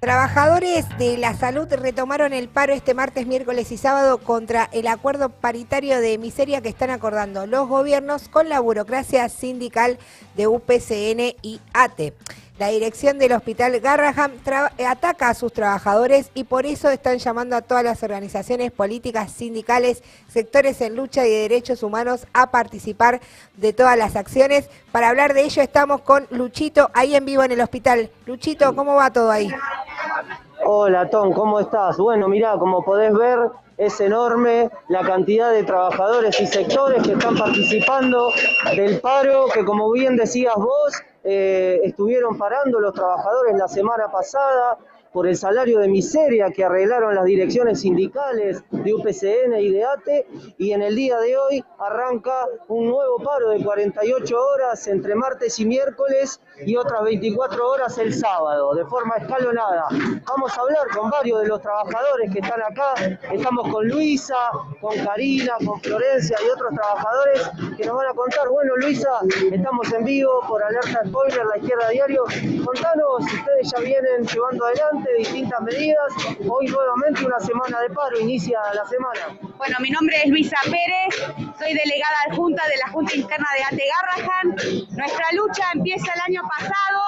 Trabajadores de la salud retomaron el paro este martes, miércoles y sábado contra el acuerdo paritario de miseria que están acordando los gobiernos con la burocracia sindical de UPCN y ATE. La dirección del hospital Garraham ataca a sus trabajadores y por eso están llamando a todas las organizaciones políticas, sindicales, sectores en lucha y de derechos humanos a participar de todas las acciones. Para hablar de ello estamos con Luchito ahí en vivo en el hospital. Luchito, ¿cómo va todo ahí? Hola Tom, ¿cómo estás? Bueno, mira, como podés ver, es enorme la cantidad de trabajadores y sectores que están participando del paro, que como bien decías vos, eh, estuvieron parando los trabajadores la semana pasada por el salario de miseria que arreglaron las direcciones sindicales de UPCN y de ATE y en el día de hoy arranca un nuevo paro de 48 horas entre martes y miércoles y otras 24 horas el sábado, de forma escalonada. Vamos a hablar con varios de los trabajadores que están acá. Estamos con Luisa, con Karina, con Florencia y otros trabajadores que nos van a contar. Bueno, Luisa, estamos en vivo por Alerta Spoiler, La Izquierda Diario. Contanos, ustedes ya vienen llevando adelante distintas medidas. Hoy nuevamente una semana de paro, inicia la semana. Bueno, mi nombre es Luisa Pérez, soy delegada adjunta de la Junta Interna de ATE Garrahan. Nuestra lucha empieza el año pasado.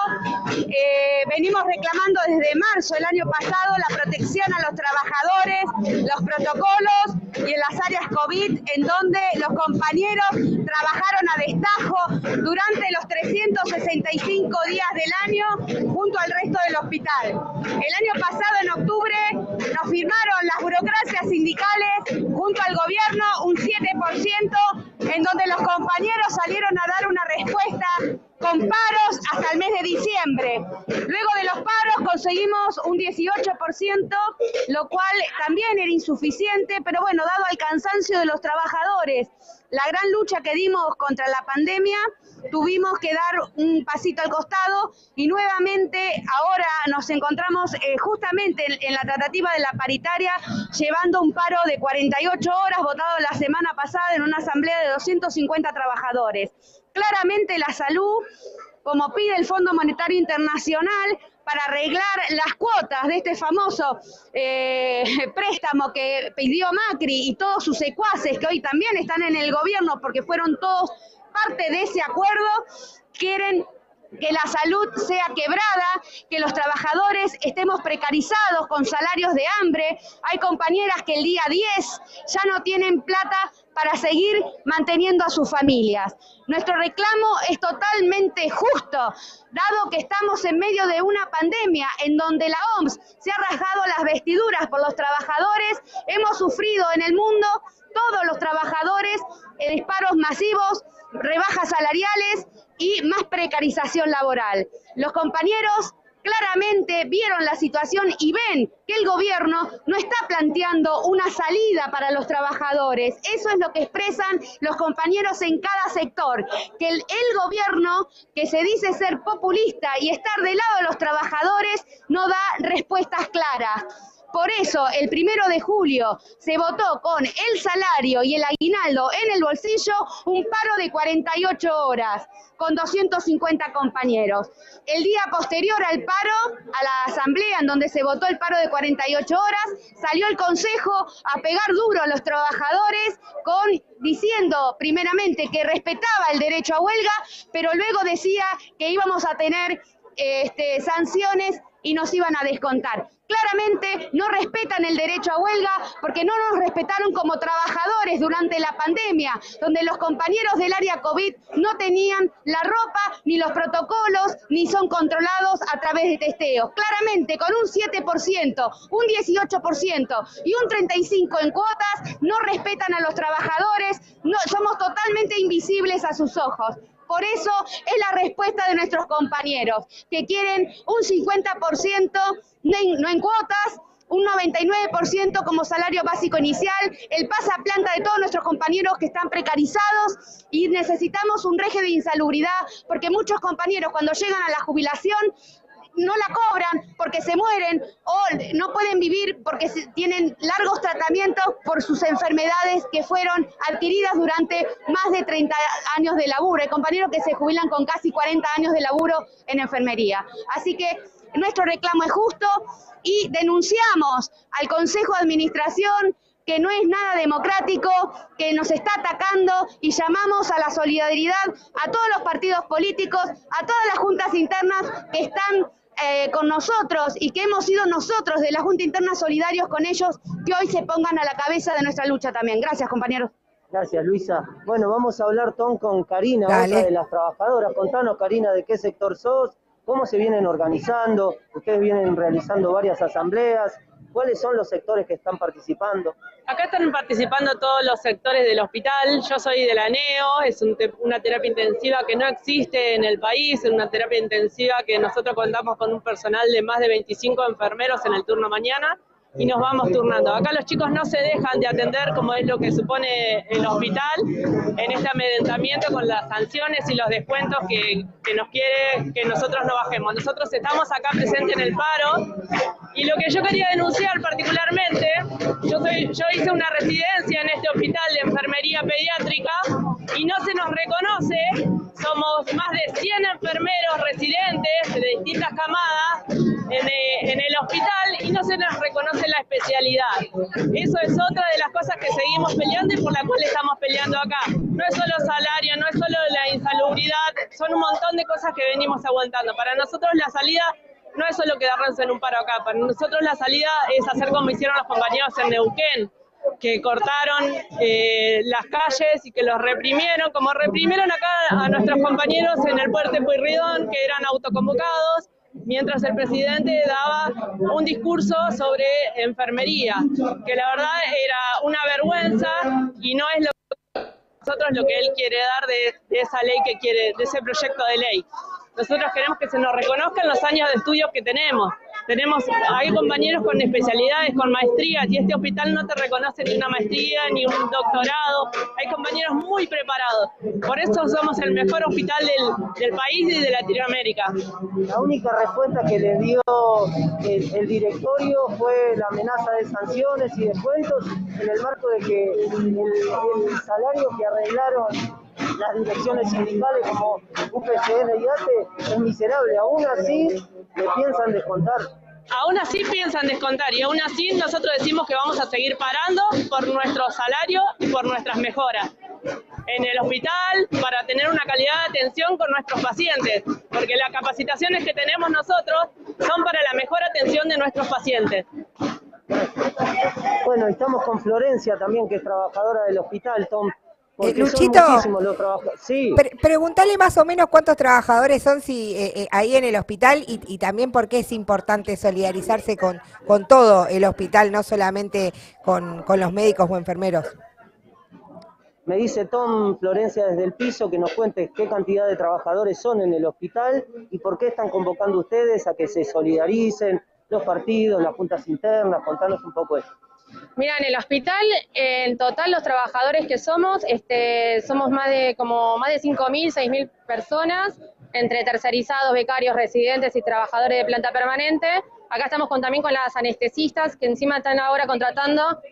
Eh, venimos reclamando desde marzo del año pasado la protección a los trabajadores, los protocolos y en las áreas COVID, en donde los compañeros trabajaron a destajo durante los 365 días del año junto al resto del hospital. El año pasado, en octubre, nos firmaron las burocracias sindicales junto al gobierno un 7%, en donde los compañeros salieron a dar una respuesta con paros hasta el mes de diciembre. Luego de los paros conseguimos un 18%, lo cual también era insuficiente, pero bueno, dado al cansancio de los trabajadores, la gran lucha que dimos contra la pandemia, tuvimos que dar un pasito al costado y nuevamente ahora nos encontramos eh, justamente en, la tratativa de la paritaria llevando un paro de 48 horas votado la semana pasada en una asamblea de 250 trabajadores. Claramente la salud, como pide el Fondo Monetario Internacional, para arreglar las cuotas de este famoso eh, préstamo que pidió Macri y todos sus secuaces que hoy también están en el gobierno porque fueron todos parte de ese acuerdo, quieren que la salud sea quebrada, que los trabajadores estemos precarizados con salarios de hambre. Hay compañeras que el día 10 ya no tienen plata para seguir manteniendo a sus familias. Nuestro reclamo es totalmente justo, dado que estamos en medio de una pandemia en donde la OMS se ha rasgado las vestiduras por los trabajadores, hemos sufrido en el mundo todos los trabajadores disparos masivos, rebajas salariales y más precarización laboral. Los compañeros claramente vieron la situación y ven que el gobierno no está planteando una salida para los trabajadores. Eso es lo que expresan los compañeros en cada sector, que el, gobierno que se dice ser populista y estar del lado de los trabajadores no da respuestas claras. Por eso, el primero de julio se votó con el salario y el aguinaldo en el bolsillo un paro de 48 horas con 250 compañeros. El día posterior al paro, a la asamblea en donde se votó el paro de 48 horas, salió el Consejo a pegar duro a los trabajadores con diciendo primeramente que respetaba el derecho a huelga, pero luego decía que íbamos a tener este, sanciones y nos iban a descontar. Claramente no respetan el derecho a huelga porque no nos respetaron como trabajadores durante la pandemia, donde los compañeros del área COVID no tenían la ropa, ni los protocolos, ni son controlados a través de testeos. Claramente, con un 7%, un 18% y un 35% en cuotas, no respetan a los trabajadores, no, somos totalmente invisibles a sus ojos. Por eso es la respuesta de nuestros compañeros, que quieren un 50% no en cuotas, un 99% como salario básico inicial, el pasaplanta de todos nuestros compañeros que están precarizados y necesitamos un régimen de insalubridad porque muchos compañeros cuando llegan a la jubilación no la cobran porque se mueren o no pueden vivir porque tienen largos tratamientos por sus enfermedades que fueron adquiridas durante más de 30 años de laburo. Hay compañeros que se jubilan con casi 40 años de laburo en enfermería. Así que nuestro reclamo es justo y denunciamos al Consejo de Administración que no es nada democrático, que nos está atacando y llamamos a la solidaridad a todos los partidos políticos, a todas las juntas internas que están eh, con nosotros y que hemos sido nosotros de la Junta Interna solidarios con ellos, que hoy se pongan a la cabeza de nuestra lucha también. Gracias, compañeros. Gracias, Luisa. Bueno, vamos a hablar, Tom, con Karina, otra de las trabajadoras. Contanos, Karina, de qué sector sos, cómo se vienen organizando, ustedes vienen realizando varias asambleas, ¿Cuáles son los sectores que están participando? Acá están participando todos los sectores del hospital. Yo soy de la NEO, es una terapia intensiva que no existe en el país, es una terapia intensiva que nosotros contamos con un personal de más de 25 enfermeros en el turno mañana y nos vamos turnando. Acá los chicos no se dejan de atender como es lo que supone el hospital en este amedrentamiento con las sanciones y los descuentos que, que, nos quiere que nosotros no bajemos. Nosotros estamos acá presentes en el paro y lo que yo quería denunciar particularmente, yo, soy, yo hice una residencia en este hospital de enfermería pediátrica y no se nos reconoce, somos más de 100 enfermeros residentes de distintas camadas en, en el hospital y no se nos reconoce la especialidad. Eso es otra de las cosas que seguimos peleando y por la cual estamos peleando acá. No es solo salario, no es solo la insalubridad, son un montón de cosas que venimos aguantando. Para nosotros la salida no es solo quedarnos en un paro acá, para nosotros la salida es hacer como hicieron los compañeros en Neuquén, que cortaron eh, las calles y que los reprimieron, como reprimieron acá a nuestros compañeros en el puerto de que eran autoconvocados, mientras el presidente daba un discurso sobre enfermería, que la verdad era una vergüenza y no es lo nosotros lo que él quiere dar de, de, esa ley que quiere, de ese proyecto de ley. Nosotros queremos que se nos reconozcan los años de estudios que tenemos, tenemos, hay compañeros con especialidades, con maestrías, y este hospital no te reconoce ni una maestría ni un doctorado. Hay compañeros muy preparados. Por eso somos el mejor hospital del, del país y de Latinoamérica. La única respuesta que le dio el, directorio fue la amenaza de sanciones y descuentos en el marco de que el salario que arreglaron las direcciones sindicales como UPCN y ATE es miserable. Aún así, le piensan descontar. Aún así piensan descontar y aún así nosotros decimos que vamos a seguir parando por nuestro salario y por nuestras mejoras en el hospital para tener una calidad de atención con nuestros pacientes, porque las capacitaciones que tenemos nosotros son para la mejor atención de nuestros pacientes. Bueno, estamos con Florencia también, que es trabajadora del hospital, Tom. Eh, Luchito, sí. pregúntale más o menos cuántos trabajadores son si eh, eh, ahí en el hospital y, y, también por qué es importante solidarizarse con, con todo el hospital, no solamente con, con, los médicos o enfermeros. Me dice Tom Florencia desde el piso que nos cuente qué cantidad de trabajadores son en el hospital y por qué están convocando ustedes a que se solidaricen los partidos, las juntas internas, contanos un poco eso. Mira, en el hospital, en total los trabajadores que somos, este, somos más de como más de 5.000, 6.000 personas, entre tercerizados, becarios, residentes y trabajadores de planta permanente. Acá estamos también con las anestesistas que encima están ahora contratando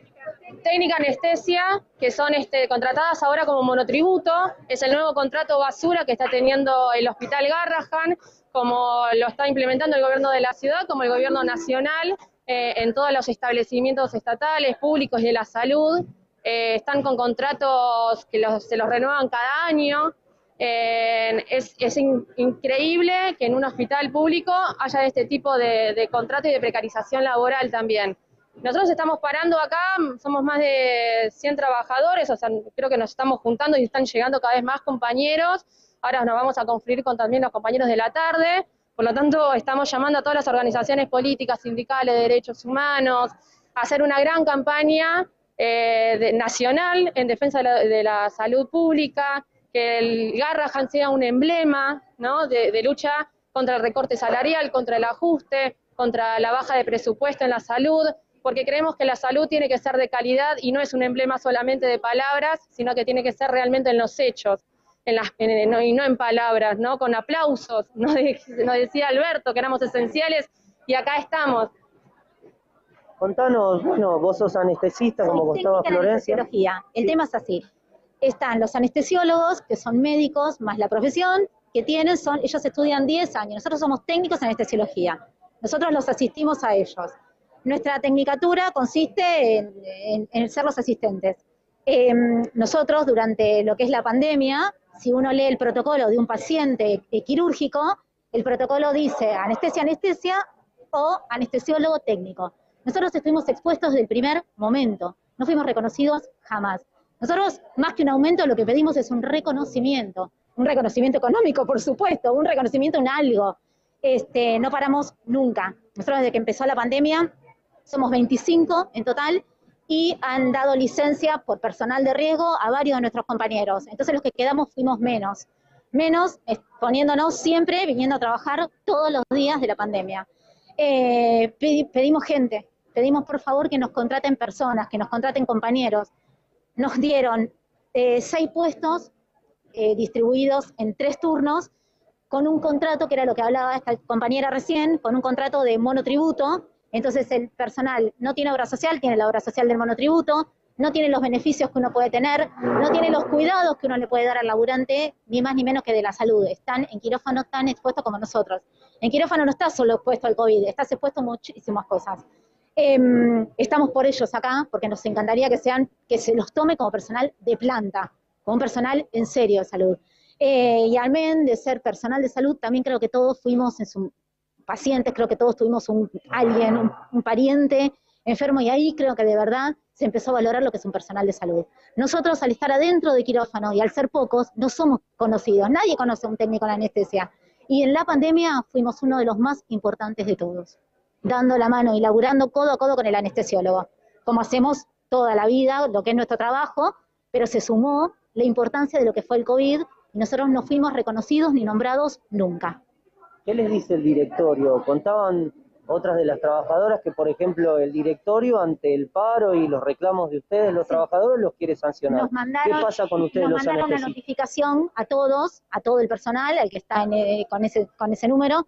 técnica anestesia, que son este, contratadas ahora como monotributo. Es el nuevo contrato basura que está teniendo el Hospital Garrahan, como lo está implementando el gobierno de la ciudad, como el gobierno nacional eh, en todos los establecimientos estatales, públicos y de la salud. Eh, están con contratos que los, se los renuevan cada año. Eh, es, es in, increíble que en un hospital público haya este tipo de, de contrato y de precarización laboral también. Nosotros estamos parando acá, somos más de 100 trabajadores, o sea, creo que nos estamos juntando y están llegando cada vez más compañeros. Ahora nos vamos a conferir con también los compañeros de la tarde. Por lo tanto, estamos llamando a todas las organizaciones políticas, sindicales, de derechos humanos, a hacer una gran campaña eh, de, nacional en defensa de la, de la, salud pública, que el Garrahan sea un emblema de, de lucha contra el recorte salarial, contra el ajuste, contra la baja de presupuesto en la salud, porque creemos que la salud tiene que ser de calidad y no es un emblema solamente de palabras, sino que tiene que ser realmente en los hechos en las, en, no, y no en palabras, ¿no? Con aplausos, nos, de, nos decía Alberto que éramos esenciales y acá estamos. Contanos, bueno, vos sos anestesista, como contaba Florencia. El tema es así. Están los anestesiólogos, que son médicos, más la profesión que tienen, son, ellos estudian 10 años. Nosotros somos técnicos en anestesiología. nosotros los asistimos a ellos. Nuestra tecnicatura consiste en, ser los asistentes. Em, nosotros, durante lo que es la pandemia, si uno lee el protocolo de un paciente quirúrgico, el protocolo dice anestesia, anestesia o anestesiólogo técnico. Nosotros estuvimos expuestos desde el primer momento, no fuimos reconocidos jamás. Nosotros, más que un aumento, lo que pedimos es un reconocimiento, un reconocimiento económico, por supuesto, un reconocimiento en algo. Este, no paramos nunca. Nosotros desde que empezó la pandemia somos 25 en total y han dado licencia por personal de riesgo a varios de nuestros compañeros. Entonces los que quedamos fuimos menos, menos poniéndonos siempre, viniendo a trabajar todos los días de la pandemia. Eh, pedimos gente, pedimos por favor que nos contraten personas, que nos contraten compañeros. Nos dieron eh, seis puestos eh, distribuidos en tres turnos con un contrato, que era lo que hablaba esta compañera recién, con un contrato de monotributo, entonces el personal no tiene obra social, tiene la obra social del monotributo, no tiene los beneficios que uno puede tener, no tiene los cuidados que uno le puede dar al laburante, ni más ni menos que de la salud. Están en quirófano tan expuestos como nosotros. En quirófano no está solo expuesto al COVID, estás expuesto a muchísimas cosas. Em, estamos por ellos acá, porque nos encantaría que sean, que se los tome como personal de planta, como un personal en serio de salud. Eh, y al menos de ser personal de salud, también creo que todos fuimos en su, pacientes, creo que todos tuvimos un alguien, un, pariente enfermo y ahí creo que de verdad se empezó a valorar lo que es un personal de salud. Nosotros al estar adentro de quirófano y al ser pocos, no somos conocidos, nadie conoce a un técnico en anestesia. Y en la pandemia fuimos uno de los más importantes de todos, dando la mano y laburando codo a codo con el anestesiólogo, como hacemos toda la vida, lo que es nuestro trabajo, pero se sumó la importancia de lo que fue el COVID y nosotros no fuimos reconocidos ni nombrados nunca. ¿Qué les dice el directorio? Contaban otras de las trabajadoras que, por ejemplo, el directorio ante el paro y los reclamos de ustedes, los trabajadores, los quiere sancionar. ¿Qué pasa con ustedes nos mandaron una notificación a todos, a todo el personal, al que está eh, con, ese, con ese número,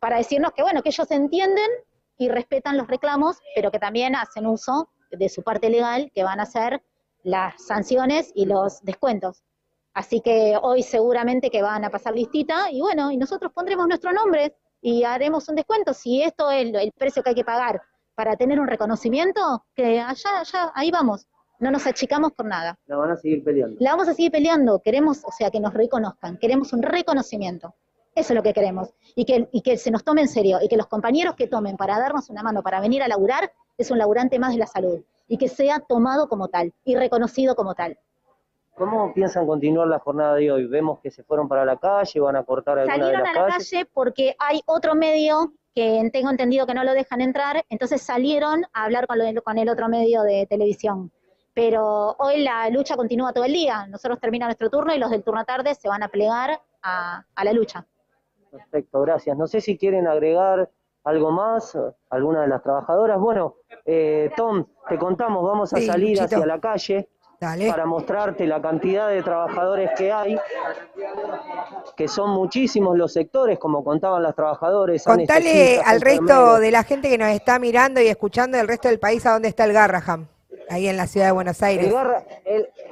para decirnos que, bueno, que ellos entienden y respetan los reclamos, pero que también hacen uso de su parte legal, que van a ser las sanciones y los descuentos. Así que hoy seguramente que van a pasar listita y bueno, y nosotros pondremos nuestro nombre y haremos un descuento. Si esto es el precio que hay que pagar para tener un reconocimiento, que allá, allá, ahí vamos. No nos achicamos por nada. La van a seguir peleando. La vamos a seguir peleando. Queremos, o sea, que nos reconozcan. Queremos un reconocimiento. Eso es lo que queremos. Y que, y que se nos tome en serio. Y que los compañeros que tomen para darnos una mano, para venir a laburar, es un laburante más de la salud. Y que sea tomado como tal y reconocido como tal. ¿Cómo piensan continuar la jornada de hoy? Vemos que se fueron para la calle, van a cortar alguna Salieron de las a la calle porque hay otro medio que tengo entendido que no lo dejan entrar, entonces salieron a hablar con, con el otro medio de televisión. Pero hoy la lucha continúa todo el día. Nosotros termina nuestro turno y los del turno tarde se van a plegar a, la lucha. Perfecto, gracias. No sé si quieren agregar algo más, alguna de las trabajadoras. Bueno, eh, Tom, te contamos, vamos a salir hacia la calle para mostrarte la cantidad de trabajadores que hay, que son muchísimos los sectores, como contaban las trabajadoras. Contale al resto de la gente que nos está mirando y escuchando del resto del país a dónde está el Garraham, ahí en la ciudad de Buenos Aires.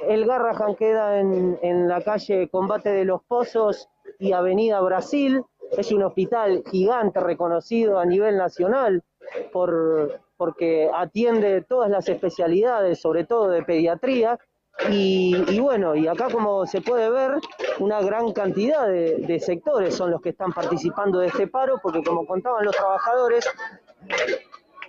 El, Garraham queda en, en la calle Combate de los Pozos y Avenida Brasil. Es un hospital gigante reconocido a nivel nacional por, porque atiende todas las especialidades, sobre todo de pediatría, y, bueno, y acá como se puede ver, una gran cantidad de, sectores son los que están participando de este paro, porque como contaban los trabajadores,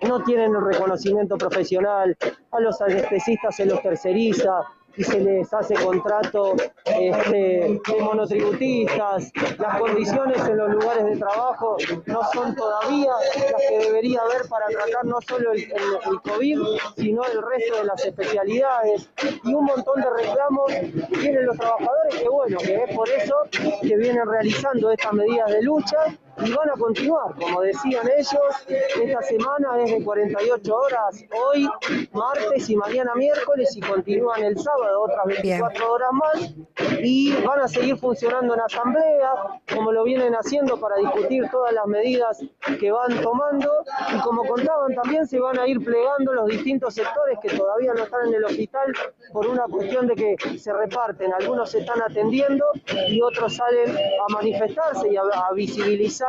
no tienen el reconocimiento profesional, a los anestesistas se los terceriza, y se les hace contrato este, de monotributistas, las condiciones en los lugares de trabajo no son todavía las que debería haber para tratar no solo el, COVID, sino el resto de las especialidades. Y un montón de reclamos tienen los trabajadores que bueno, que es por eso que vienen realizando estas medidas de lucha y van a continuar, como decían ellos, esta semana es de 48 horas, hoy martes y mañana miércoles y continúan el sábado otras 24 horas más y van a seguir funcionando en asamblea como lo vienen haciendo para discutir todas las medidas que van tomando y como contaban también se van a ir plegando los distintos sectores que todavía no están en el hospital por una cuestión de que se reparten, algunos se están atendiendo y otros salen a manifestarse y a, visibilizar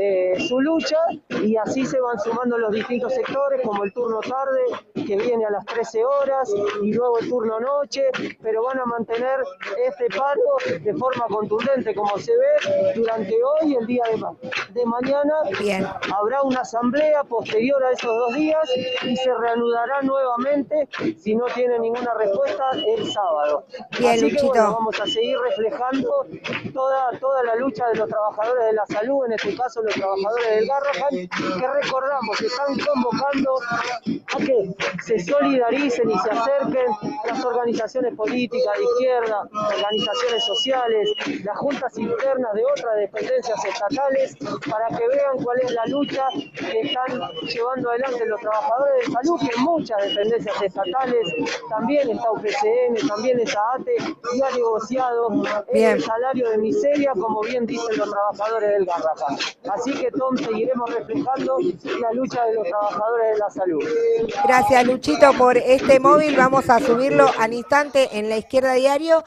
eh, su lucha y así se van sumando los distintos sectores como el turno tarde que viene a las 13 horas y luego el turno noche, pero van a mantener este paro de forma contundente como se ve durante hoy, el día de, de mañana. Bien. Habrá una asamblea posterior a esos dos días y se reanudará nuevamente si no tiene ninguna respuesta el sábado. Bien, Así que vamos a seguir reflejando toda, toda la lucha de los trabajadores de la salud, en este caso los trabajadores del Garrahan, que recordamos que están convocando a que se solidaricen y se acerquen las organizaciones políticas de izquierda, organizaciones sociales, las juntas internas de otras dependencias estatales, para que vean cuál es la lucha que están llevando adelante los trabajadores de salud, que en muchas dependencias estatales también está UPCN, también está ATE y ha negociado el salario de miseria, como bien dicen los trabajadores del Garrahan. Así que, Tom, seguiremos reflejando la lucha de los trabajadores de la salud. Gracias, Luchito, por este móvil. Vamos a subirlo al instante en la izquierda diario